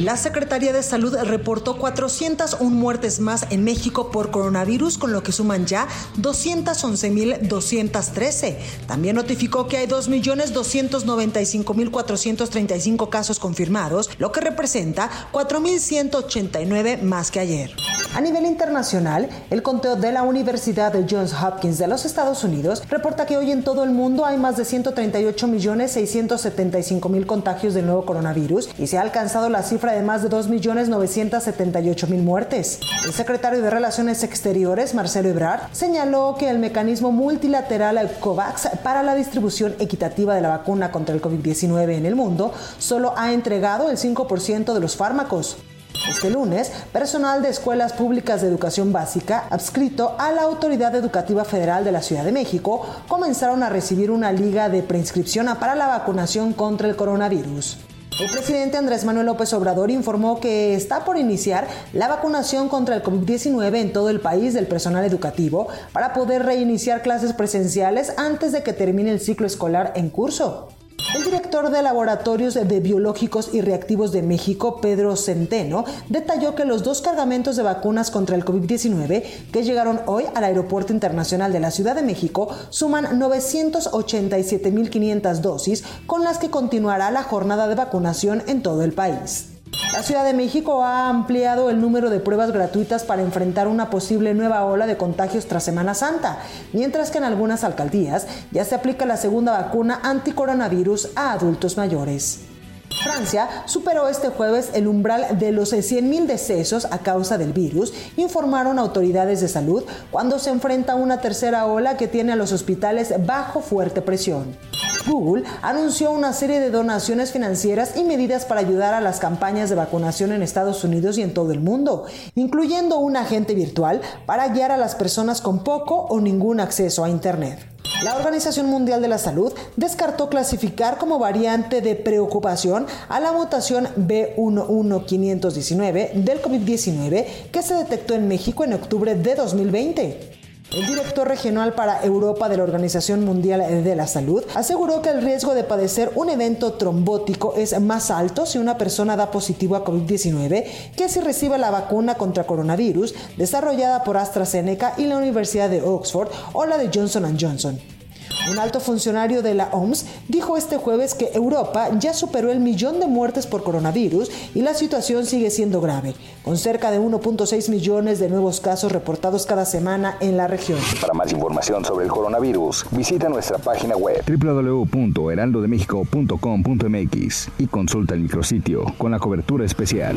La Secretaría de Salud reportó 401 muertes más en México por coronavirus, con lo que suman ya 211.213. También notificó que hay 2.295.435 casos confirmados, lo que representa 4.189 más que ayer. A nivel internacional, el conteo de la Universidad de Johns Hopkins de los Estados Unidos reporta que hoy en todo el mundo hay más de 138.675.000 contagios del nuevo coronavirus y se ha alcanzado la cifra de más de 2.978.000 muertes. El secretario de Relaciones Exteriores, Marcelo Ebrard, señaló que el mecanismo multilateral COVAX para la distribución equitativa de la vacuna contra el COVID-19 en el mundo solo ha entregado el 5% de los fármacos. Este lunes, personal de escuelas públicas de educación básica, adscrito a la Autoridad Educativa Federal de la Ciudad de México, comenzaron a recibir una liga de preinscripción para la vacunación contra el coronavirus. El presidente Andrés Manuel López Obrador informó que está por iniciar la vacunación contra el COVID-19 en todo el país del personal educativo para poder reiniciar clases presenciales antes de que termine el ciclo escolar en curso. El director de Laboratorios de Biológicos y Reactivos de México, Pedro Centeno, detalló que los dos cargamentos de vacunas contra el COVID-19 que llegaron hoy al Aeropuerto Internacional de la Ciudad de México suman 987.500 dosis con las que continuará la jornada de vacunación en todo el país. La Ciudad de México ha ampliado el número de pruebas gratuitas para enfrentar una posible nueva ola de contagios tras Semana Santa, mientras que en algunas alcaldías ya se aplica la segunda vacuna anticoronavirus a adultos mayores. Francia superó este jueves el umbral de los 100.000 decesos a causa del virus, informaron autoridades de salud cuando se enfrenta a una tercera ola que tiene a los hospitales bajo fuerte presión. Google anunció una serie de donaciones financieras y medidas para ayudar a las campañas de vacunación en Estados Unidos y en todo el mundo, incluyendo un agente virtual para guiar a las personas con poco o ningún acceso a Internet. La Organización Mundial de la Salud descartó clasificar como variante de preocupación a la mutación B11519 del COVID-19 que se detectó en México en octubre de 2020. El director regional para Europa de la Organización Mundial de la Salud aseguró que el riesgo de padecer un evento trombótico es más alto si una persona da positivo a COVID-19 que si recibe la vacuna contra coronavirus desarrollada por AstraZeneca y la Universidad de Oxford o la de Johnson Johnson. Un alto funcionario de la OMS dijo este jueves que Europa ya superó el millón de muertes por coronavirus y la situación sigue siendo grave, con cerca de 1.6 millones de nuevos casos reportados cada semana en la región. Para más información sobre el coronavirus, visita nuestra página web www.heraldodemexico.com.mx y consulta el micrositio con la cobertura especial.